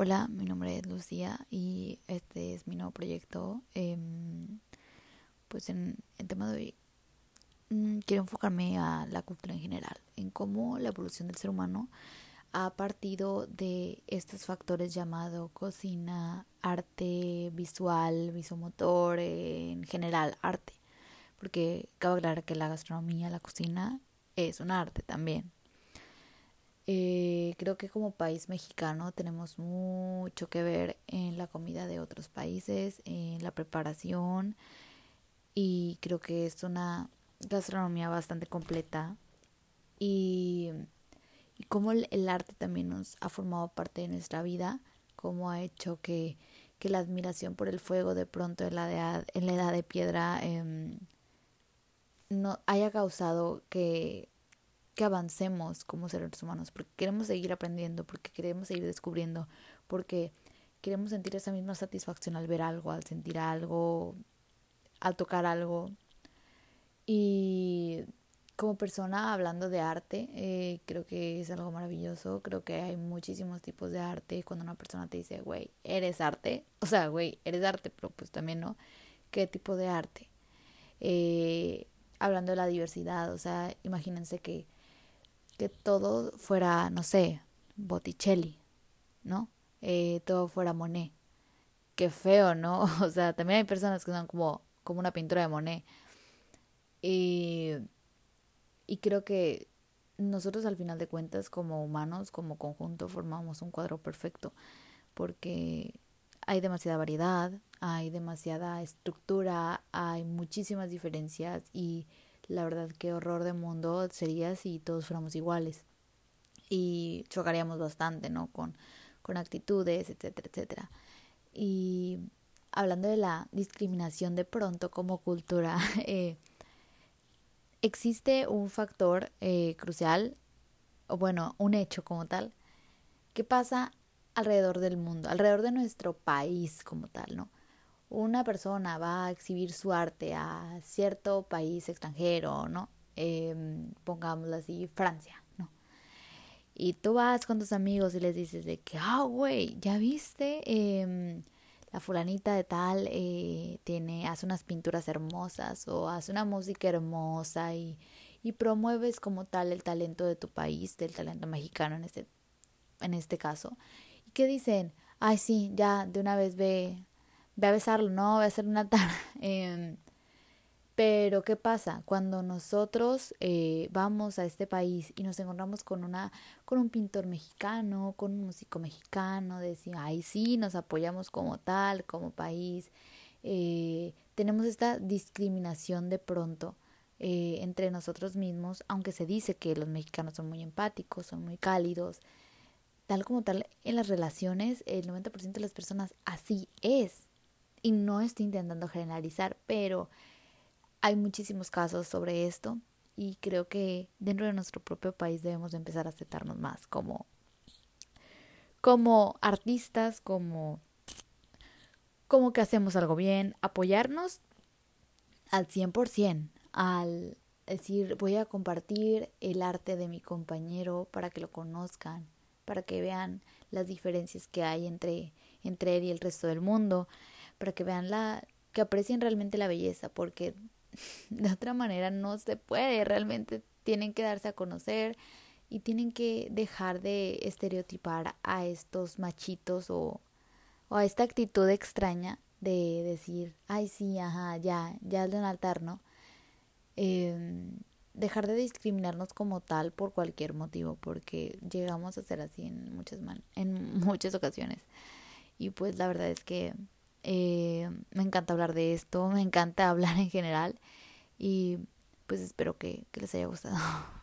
Hola, mi nombre es Lucía y este es mi nuevo proyecto. Em, pues en el tema de hoy mm, quiero enfocarme a la cultura en general, en cómo la evolución del ser humano ha partido de estos factores llamados cocina, arte visual, visomotor, en general arte. Porque cabe aclarar que la gastronomía, la cocina es un arte también. Eh, creo que como país mexicano tenemos mucho que ver en la comida de otros países, en la preparación y creo que es una gastronomía bastante completa. Y, y como el, arte también nos ha formado parte de nuestra vida, como ha hecho que, que la admiración por el fuego de pronto en la edad, en la edad de piedra em, no haya causado que que avancemos como seres humanos, porque queremos seguir aprendiendo, porque queremos seguir descubriendo, porque queremos sentir esa misma satisfacción al ver algo, al sentir algo, al tocar algo. Y como persona hablando de arte, eh, creo que es algo maravilloso, creo que hay muchísimos tipos de arte. Cuando una persona te dice, güey, eres arte, o sea, güey, eres arte, pero pues también, ¿no? ¿Qué tipo de arte? Eh, hablando de la diversidad, o sea, imagínense que que todo fuera, no sé, Botticelli, ¿no? Eh, todo fuera Monet. Qué feo, ¿no? O sea, también hay personas que son como, como una pintura de Monet. Y, y creo que nosotros al final de cuentas como humanos, como conjunto, formamos un cuadro perfecto. Porque hay demasiada variedad, hay demasiada estructura, hay muchísimas diferencias y la verdad, qué horror de mundo sería si todos fuéramos iguales. Y chocaríamos bastante, ¿no? Con, con actitudes, etcétera, etcétera. Y hablando de la discriminación de pronto como cultura, eh, existe un factor eh, crucial, o bueno, un hecho como tal, que pasa alrededor del mundo, alrededor de nuestro país como tal, ¿no? Una persona va a exhibir su arte a cierto país extranjero, ¿no? Eh, pongámoslo así, Francia, ¿no? Y tú vas con tus amigos y les dices de que, ah, güey, ¿ya viste? Em, la fulanita de tal eh, tiene, hace unas pinturas hermosas o hace una música hermosa y, y promueves como tal el talento de tu país, del talento mexicano en este, en este caso. ¿Y qué dicen? Ay, sí, ya, de una vez ve, ve a besarlo, no, voy a hacer una tara. Em, pero ¿qué pasa? Cuando nosotros eh, vamos a este país y nos encontramos con una, con un pintor mexicano, con un músico mexicano, decimos, ay sí, nos apoyamos como tal, como país. Eh, tenemos esta discriminación de pronto eh, entre nosotros mismos, aunque se dice que los mexicanos son muy empáticos, son muy cálidos, tal como tal, en las relaciones, el 90% de las personas así es y no estoy intentando generalizar, pero hay muchísimos casos sobre esto y creo que dentro de nuestro propio país debemos empezar a aceptarnos más como como artistas, como como que hacemos algo bien, apoyarnos al 100%, al decir voy a compartir el arte de mi compañero para que lo conozcan, para que vean las diferencias que hay entre entre él y el resto del mundo para que vean la, que aprecien realmente la belleza, porque de otra manera no se puede, realmente tienen que darse a conocer y tienen que dejar de estereotipar a estos machitos o, a esta actitud extraña de decir, ay sí, ajá, ya, ya es de un ¿no? Eh, dejar de discriminarnos como tal por cualquier motivo, porque llegamos a ser así en muchas, man en muchas ocasiones. Y pues la verdad es que eh, me encanta hablar de esto, me encanta hablar en general y pues espero que les haya gustado.